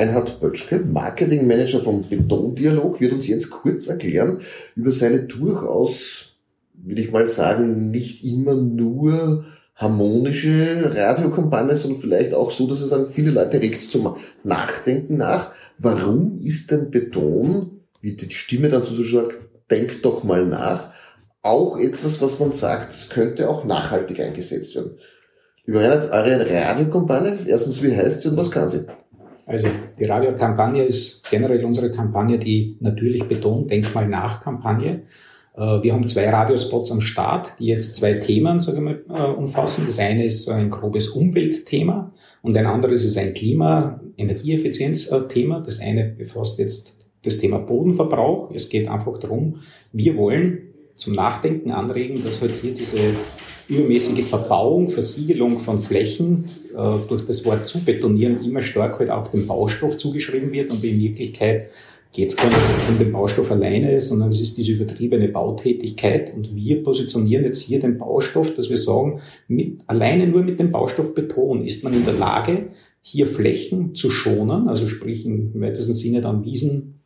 Reinhard Bötschke, Marketingmanager vom Betondialog, wird uns jetzt kurz erklären über seine durchaus, würde ich mal sagen, nicht immer nur harmonische Radiokampagne, sondern vielleicht auch so, dass es an viele Leute regt zum Nachdenken nach. Warum ist denn Beton, wie die Stimme dann so sagt, denkt doch mal nach, auch etwas, was man sagt, es könnte auch nachhaltig eingesetzt werden? Lieber Reinhard, eure Radiokampagne, erstens, wie heißt sie und was kann sie? Also die Radiokampagne ist generell unsere Kampagne, die natürlich betont, Denkmal nach Kampagne. Äh, wir haben zwei Radiospots am Start, die jetzt zwei Themen sagen wir, äh, umfassen. Das eine ist ein grobes Umweltthema und ein anderes ist ein Klima-Energieeffizienz-Thema. Das eine befasst jetzt das Thema Bodenverbrauch. Es geht einfach darum, wir wollen zum Nachdenken anregen, dass halt hier diese übermäßige Verbauung, Versiegelung von Flächen äh, durch das Wort zubetonieren immer stark halt auch dem Baustoff zugeschrieben wird und in Wirklichkeit geht es gar nicht um den Baustoff alleine, sondern es ist diese übertriebene Bautätigkeit und wir positionieren jetzt hier den Baustoff, dass wir sagen, mit, alleine nur mit dem Baustoff Beton ist man in der Lage, hier Flächen zu schonen, also sprich im weitesten Sinne dann Wiesen,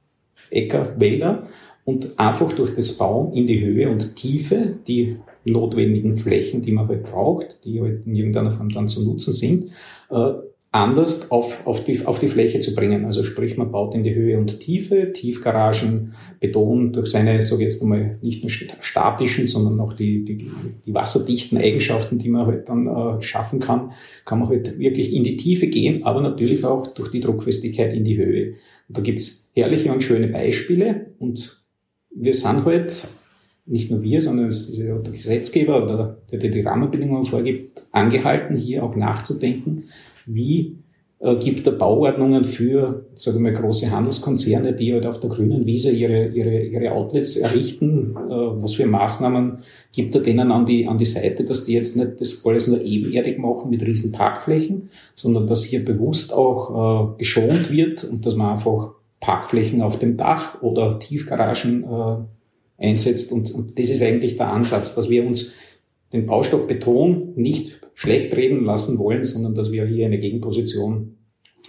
Äcker, Wälder und einfach durch das Bauen in die Höhe und Tiefe die notwendigen Flächen, die man halt braucht, die halt in irgendeiner Form dann zu nutzen sind, äh, anders auf, auf, die, auf die Fläche zu bringen. Also sprich, man baut in die Höhe und Tiefe, Tiefgaragen, Beton durch seine, so jetzt einmal, nicht nur statischen, sondern auch die, die, die wasserdichten Eigenschaften, die man halt dann äh, schaffen kann, kann man halt wirklich in die Tiefe gehen, aber natürlich auch durch die Druckfestigkeit in die Höhe. Und da gibt's herrliche und schöne Beispiele und wir sind halt nicht nur wir, sondern es ist ja der Gesetzgeber oder der, der die Rahmenbedingungen vorgibt, angehalten, hier auch nachzudenken, wie äh, gibt er Bauordnungen für, sagen wir, große Handelskonzerne, die halt auf der grünen Wiese ihre, ihre, ihre Outlets errichten? Äh, was für Maßnahmen gibt er denen an die, an die Seite, dass die jetzt nicht das alles nur ebenerdig machen mit riesen Parkflächen, sondern dass hier bewusst auch äh, geschont wird und dass man einfach Parkflächen auf dem Dach oder Tiefgaragen äh, einsetzt. Und, und das ist eigentlich der Ansatz, dass wir uns den Baustoff Beton nicht schlecht reden lassen wollen, sondern dass wir hier eine Gegenposition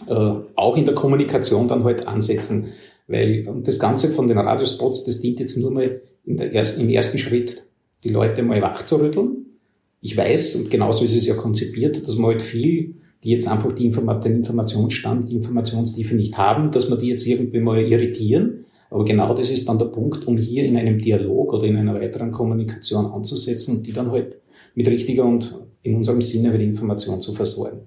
äh, auch in der Kommunikation dann halt ansetzen. Weil und das Ganze von den Radiospots, das dient jetzt nur mal in der ersten, im ersten Schritt, die Leute mal wachzurütteln. Ich weiß, und genauso ist es ja konzipiert, dass man halt viel, die jetzt einfach die Informa den Informationsstand, die Informationstiefe nicht haben, dass man die jetzt irgendwie mal irritieren. Aber genau das ist dann der Punkt, um hier in einem Dialog oder in einer weiteren Kommunikation anzusetzen und die dann halt mit richtiger und in unserem Sinne halt Information zu versorgen.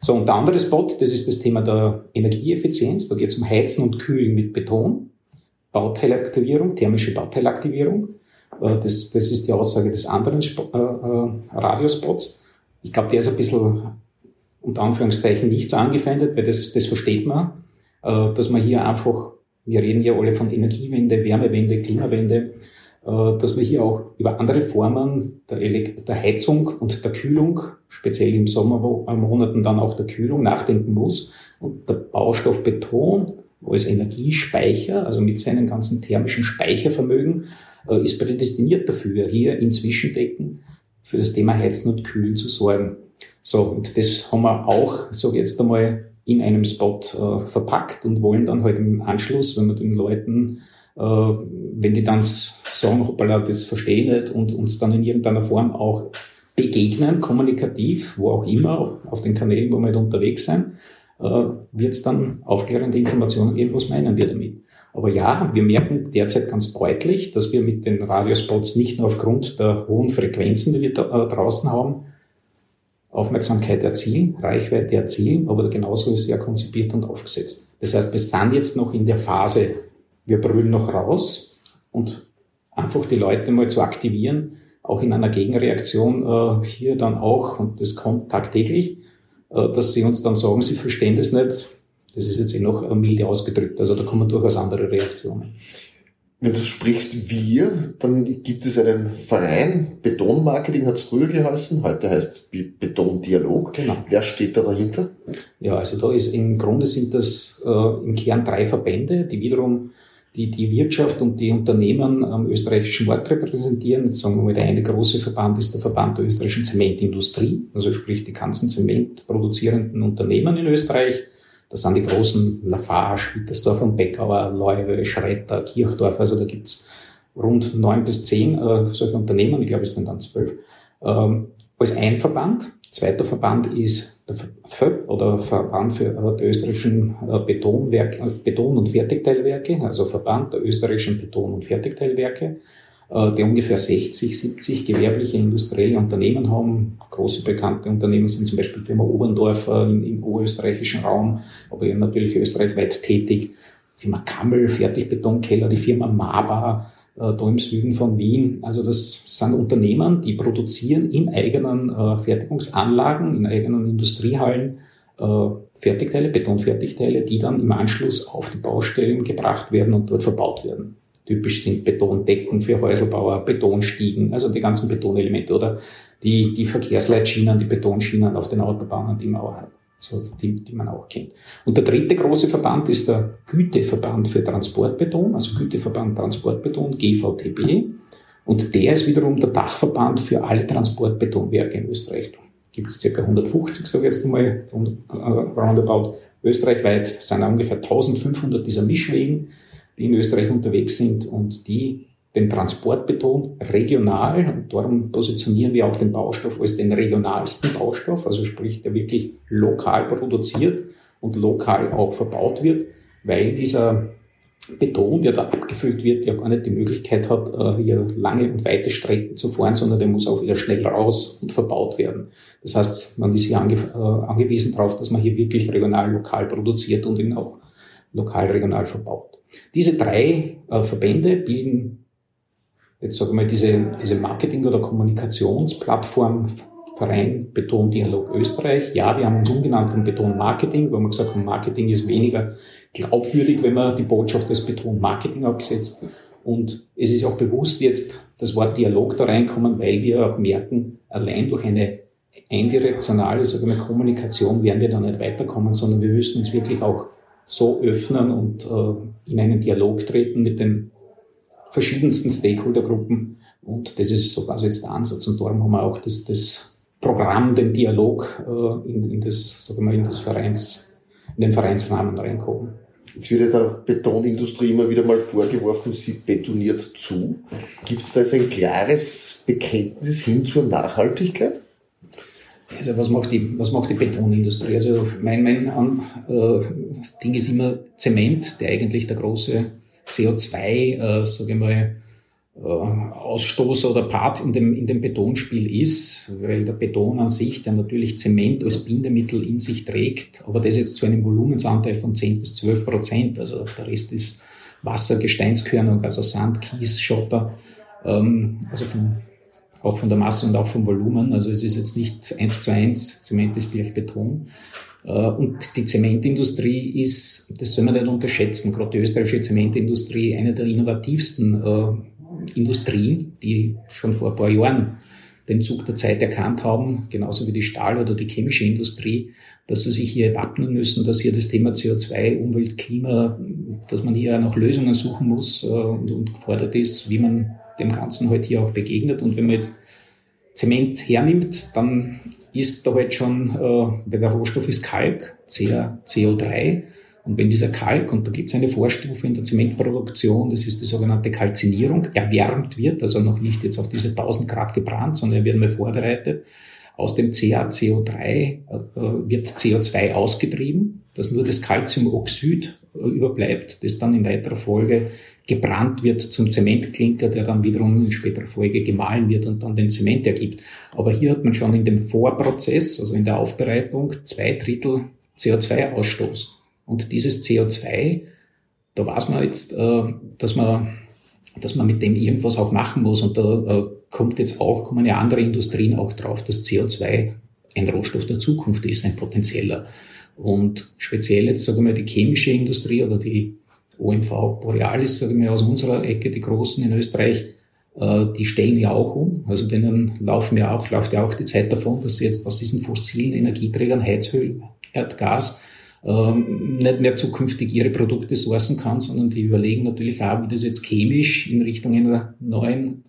So, und der andere Spot, das ist das Thema der Energieeffizienz. Da geht es um Heizen und Kühlen mit Beton, Bauteilaktivierung, thermische Bauteilaktivierung. Äh, das, das ist die Aussage des anderen Sp äh, äh, Radiospots. Ich glaube, der ist ein bisschen unter Anführungszeichen nicht so angefeindet, weil das, das versteht man, äh, dass man hier einfach, wir reden ja alle von Energiewende, Wärmewende, Klimawende, äh, dass man hier auch über andere Formen der, Elekt der Heizung und der Kühlung, speziell im Sommermonaten dann auch der Kühlung, nachdenken muss. Und der Baustoff Beton als Energiespeicher, also mit seinem ganzen thermischen Speichervermögen, äh, ist prädestiniert dafür, hier in Zwischendecken für das Thema Heizen und Kühlen zu sorgen. So, und das haben wir auch, so jetzt einmal, in einem Spot äh, verpackt und wollen dann halt im Anschluss, wenn wir den Leuten äh, wenn die dann sagen, hoppala, das verstehe ich nicht und uns dann in irgendeiner Form auch begegnen, kommunikativ, wo auch immer, auf den Kanälen, wo wir halt unterwegs sind, äh, wird es dann aufklärende Informationen geben, was meinen wir damit. Aber ja, wir merken derzeit ganz deutlich, dass wir mit den Radiospots nicht nur aufgrund der hohen Frequenzen, die wir da, äh, draußen haben, Aufmerksamkeit erzielen, Reichweite erzielen, aber genauso ist ja konzipiert und aufgesetzt. Das heißt, wir sind jetzt noch in der Phase wir brüllen noch raus und einfach die Leute mal zu aktivieren, auch in einer Gegenreaktion äh, hier dann auch, und das kommt tagtäglich, äh, dass sie uns dann sagen, sie verstehen das nicht. Das ist jetzt eh noch milde ausgedrückt. Also da kommen durchaus andere Reaktionen. Wenn du sprichst wir, dann gibt es einen Verein, Betonmarketing hat es früher geheißen, heute heißt es Betondialog. Genau. Wer steht da dahinter? Ja, also da ist im Grunde sind das äh, im Kern drei Verbände, die wiederum die die Wirtschaft und die Unternehmen am österreichischen Markt repräsentieren. Jetzt sagen wir mal, der eine große Verband ist der Verband der österreichischen Zementindustrie, also sprich die ganzen zementproduzierenden Unternehmen in Österreich. Das sind die großen Lafarge, Wittersdorf und Beckauer, Leuwe, Schretter, Kirchdorf. Also da gibt's rund neun bis zehn äh, solche Unternehmen, ich glaube es sind dann zwölf, ähm, als ein Verband. Zweiter Verband ist der FÖB oder Verband für äh, die österreichischen äh, Betonwerke, äh, Beton- und Fertigteilwerke, also Verband der österreichischen Beton- und Fertigteilwerke. Äh, die ungefähr 60, 70 gewerbliche industrielle Unternehmen haben. Große bekannte Unternehmen sind zum Beispiel Firma Oberndorfer im, im oberösterreichischen Raum, aber eben natürlich österreichweit tätig. Firma Kammel, Fertigbetonkeller, die Firma Maba, äh, da im Süden von Wien. Also das sind Unternehmen, die produzieren in eigenen äh, Fertigungsanlagen, in eigenen Industriehallen Fertigteile, Betonfertigteile, die dann im Anschluss auf die Baustellen gebracht werden und dort verbaut werden. Typisch sind Betondecken für Häuselbauer, Betonstiegen, also die ganzen Betonelemente oder die, die Verkehrsleitschienen, die Betonschienen auf den Autobahnen, die man auch hat. So, die, die man auch kennt. Und der dritte große Verband ist der Güteverband für Transportbeton, also Güteverband Transportbeton, GVTB. Und der ist wiederum der Dachverband für alle Transportbetonwerke in Österreich. Gibt es ca. 150, sage ich jetzt einmal, roundabout. Österreichweit sind ungefähr 1500 dieser Mischwegen die in Österreich unterwegs sind und die den Transportbeton regional, und darum positionieren wir auch den Baustoff als den regionalsten Baustoff, also sprich, der wirklich lokal produziert und lokal auch verbaut wird, weil dieser Beton, der da abgefüllt wird, ja gar nicht die Möglichkeit hat, äh, hier lange und weite Strecken zu fahren, sondern der muss auch wieder schnell raus und verbaut werden. Das heißt, man ist hier ange äh, angewiesen darauf, dass man hier wirklich regional, lokal produziert und ihn auch lokal, regional verbaut. Diese drei äh, Verbände bilden jetzt sagen wir mal diese, diese Marketing- oder Kommunikationsplattform Verein Beton Dialog Österreich. Ja, wir haben uns umgenannt von Beton Marketing, weil wir gesagt haben, Marketing ist weniger glaubwürdig, wenn man die Botschaft des Beton Marketing absetzt. Und es ist auch bewusst jetzt das Wort Dialog da reinkommen, weil wir auch merken, allein durch eine eindirektionale sagen wir, Kommunikation werden wir da nicht weiterkommen, sondern wir müssen uns wirklich auch so öffnen und äh, in einen Dialog treten mit den verschiedensten Stakeholdergruppen. Und das ist so quasi jetzt der Ansatz. Und darum haben wir auch das, das Programm, den Dialog äh, in, in, das, sagen wir, in das Vereins, in den Vereinsrahmen reinkommen. Jetzt wird ja der Betonindustrie immer wieder mal vorgeworfen, sie betoniert zu. Gibt es da jetzt ein klares Bekenntnis hin zur Nachhaltigkeit? Also was macht die, was macht die Betonindustrie? Also mein, mein äh, Ding ist immer Zement, der eigentlich der große CO2, äh, sage ich mal, äh, Ausstoßer oder Part in dem, in dem Betonspiel ist, weil der Beton an sich, der natürlich Zement als Bindemittel in sich trägt, aber das jetzt zu einem Volumensanteil von 10 bis 12 Prozent, also der Rest ist Wasser, Gesteinskörnung, also Sand, Kies, Schotter, ähm, also von auch von der Masse und auch vom Volumen. Also es ist jetzt nicht eins zu eins, Zement ist gleich Beton. Äh, und die Zementindustrie ist, das soll man nicht unterschätzen, gerade die österreichische Zementindustrie, eine der innovativsten äh, Industrien, die schon vor ein paar Jahren den Zug der Zeit erkannt haben, genauso wie die Stahl- oder die chemische Industrie, dass sie sich hier wappnen müssen, dass hier das Thema CO2, Umwelt, Klima, dass man hier nach Lösungen suchen muss äh, und, und gefordert ist, wie man dem Ganzen halt hier auch begegnet. Und wenn man jetzt Zement hernimmt, dann ist da halt schon, äh, weil der Rohstoff ist Kalk, CO3. Und wenn dieser Kalk, und da gibt es eine Vorstufe in der Zementproduktion, das ist die sogenannte Kalzinierung, erwärmt wird, also noch nicht jetzt auf diese 1000 Grad gebrannt, sondern er wird mal vorbereitet. Aus dem CaCO3 äh, wird CO2 ausgetrieben, dass nur das Calciumoxid äh, überbleibt, das dann in weiterer Folge gebrannt wird zum Zementklinker, der dann wiederum in späterer Folge gemahlen wird und dann den Zement ergibt. Aber hier hat man schon in dem Vorprozess, also in der Aufbereitung, zwei Drittel CO2-Ausstoß. Und dieses CO2, da weiß man jetzt, äh, dass man, dass man mit dem irgendwas auch machen muss. Und da äh, kommt jetzt auch, kommen ja andere Industrien auch drauf, dass CO2 ein Rohstoff der Zukunft ist, ein potenzieller. Und speziell jetzt, sagen wir, die chemische Industrie oder die OMV Borealis, sagen wir aus unserer Ecke, die Großen in Österreich, äh, die stellen ja auch um. Also denen laufen ja auch, läuft ja auch die Zeit davon, dass sie jetzt aus diesen fossilen Energieträgern, Heizöl, Erdgas, ähm, nicht mehr zukünftig ihre Produkte sourcen kann, sondern die überlegen natürlich auch, wie das jetzt chemisch in Richtung einer neuen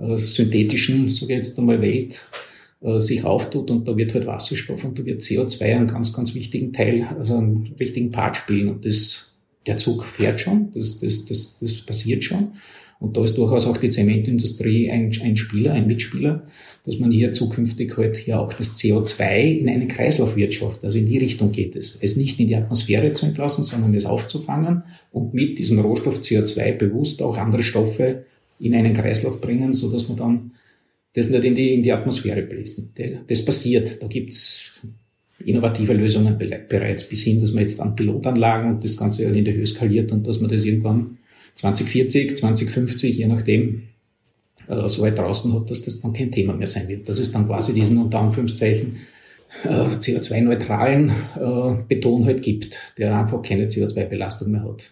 äh, synthetischen, ich jetzt einmal, Welt äh, sich auftut und da wird halt Wasserstoff und da wird CO2 einen ganz, ganz wichtigen Teil, also einen richtigen Part spielen und das, der Zug fährt schon, das, das, das, das passiert schon. Und da ist durchaus auch die Zementindustrie ein, ein Spieler, ein Mitspieler, dass man hier zukünftig halt hier auch das CO2 in eine Kreislaufwirtschaft, also in die Richtung geht es. Es nicht in die Atmosphäre zu entlassen, sondern es aufzufangen und mit diesem Rohstoff CO2 bewusst auch andere Stoffe in einen Kreislauf bringen, so dass man dann das nicht in die, in die Atmosphäre bläst. Das passiert. Da gibt's innovative Lösungen bereits bis hin, dass man jetzt an Pilotanlagen und das Ganze halt in der Höhe skaliert und dass man das irgendwann 2040, 2050, je nachdem, äh, so weit draußen hat, dass das dann kein Thema mehr sein wird. Dass es dann quasi diesen unter Anführungszeichen äh, CO2-neutralen äh, Beton halt gibt, der einfach keine CO2-Belastung mehr hat.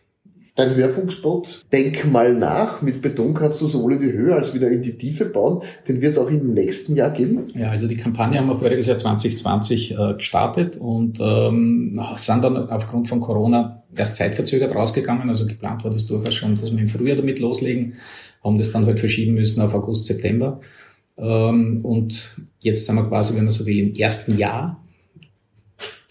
Dein Hörfunkspot, denk mal nach, mit Beton kannst du sowohl in die Höhe als wieder in die Tiefe bauen, den wird es auch im nächsten Jahr geben? Ja, also die Kampagne haben wir voriges Jahr 2020 äh, gestartet und ähm, sind dann aufgrund von Corona erst zeitverzögert rausgegangen, also geplant war das durchaus schon, dass wir im Frühjahr damit loslegen, haben das dann halt verschieben müssen auf August, September. Ähm, und jetzt sind wir quasi, wenn man so will, im ersten Jahr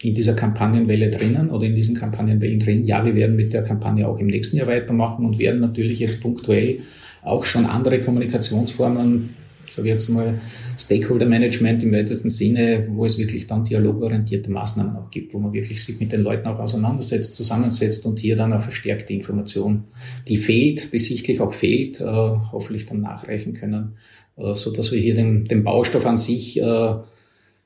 in dieser Kampagnenwelle drinnen oder in diesen Kampagnenwellen drin. Ja, wir werden mit der Kampagne auch im nächsten Jahr weitermachen und werden natürlich jetzt punktuell auch schon andere Kommunikationsformen, sage ich jetzt mal Stakeholder Management im weitesten Sinne, wo es wirklich dann dialogorientierte Maßnahmen auch gibt, wo man wirklich sich mit den Leuten auch auseinandersetzt, zusammensetzt und hier dann eine verstärkte Information, die fehlt, die sichtlich auch fehlt, äh, hoffentlich dann nachreichen können, äh, so dass wir hier den, den Baustoff an sich äh,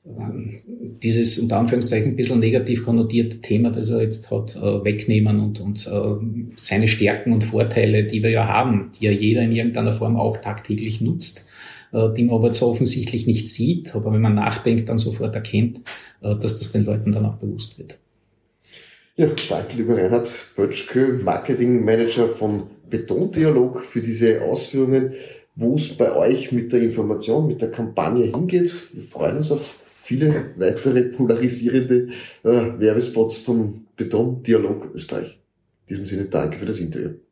dieses unter Anführungszeichen ein bisschen negativ konnotierte Thema, das er jetzt hat, äh, wegnehmen und, und äh, seine Stärken und Vorteile, die wir ja haben, die ja jeder in irgendeiner Form auch tagtäglich nutzt, äh, die man aber so offensichtlich nicht sieht, aber wenn man nachdenkt, dann sofort erkennt, dass das den Leuten dann auch bewusst wird. Ja, danke lieber Reinhard Bötschke, Marketing Manager von Betondialog für diese Ausführungen, wo es bei euch mit der Information, mit der Kampagne hingeht. Wir freuen uns auf viele weitere polarisierende äh, Werbespots vom Beton Dialog Österreich. In diesem Sinne danke für das Interview.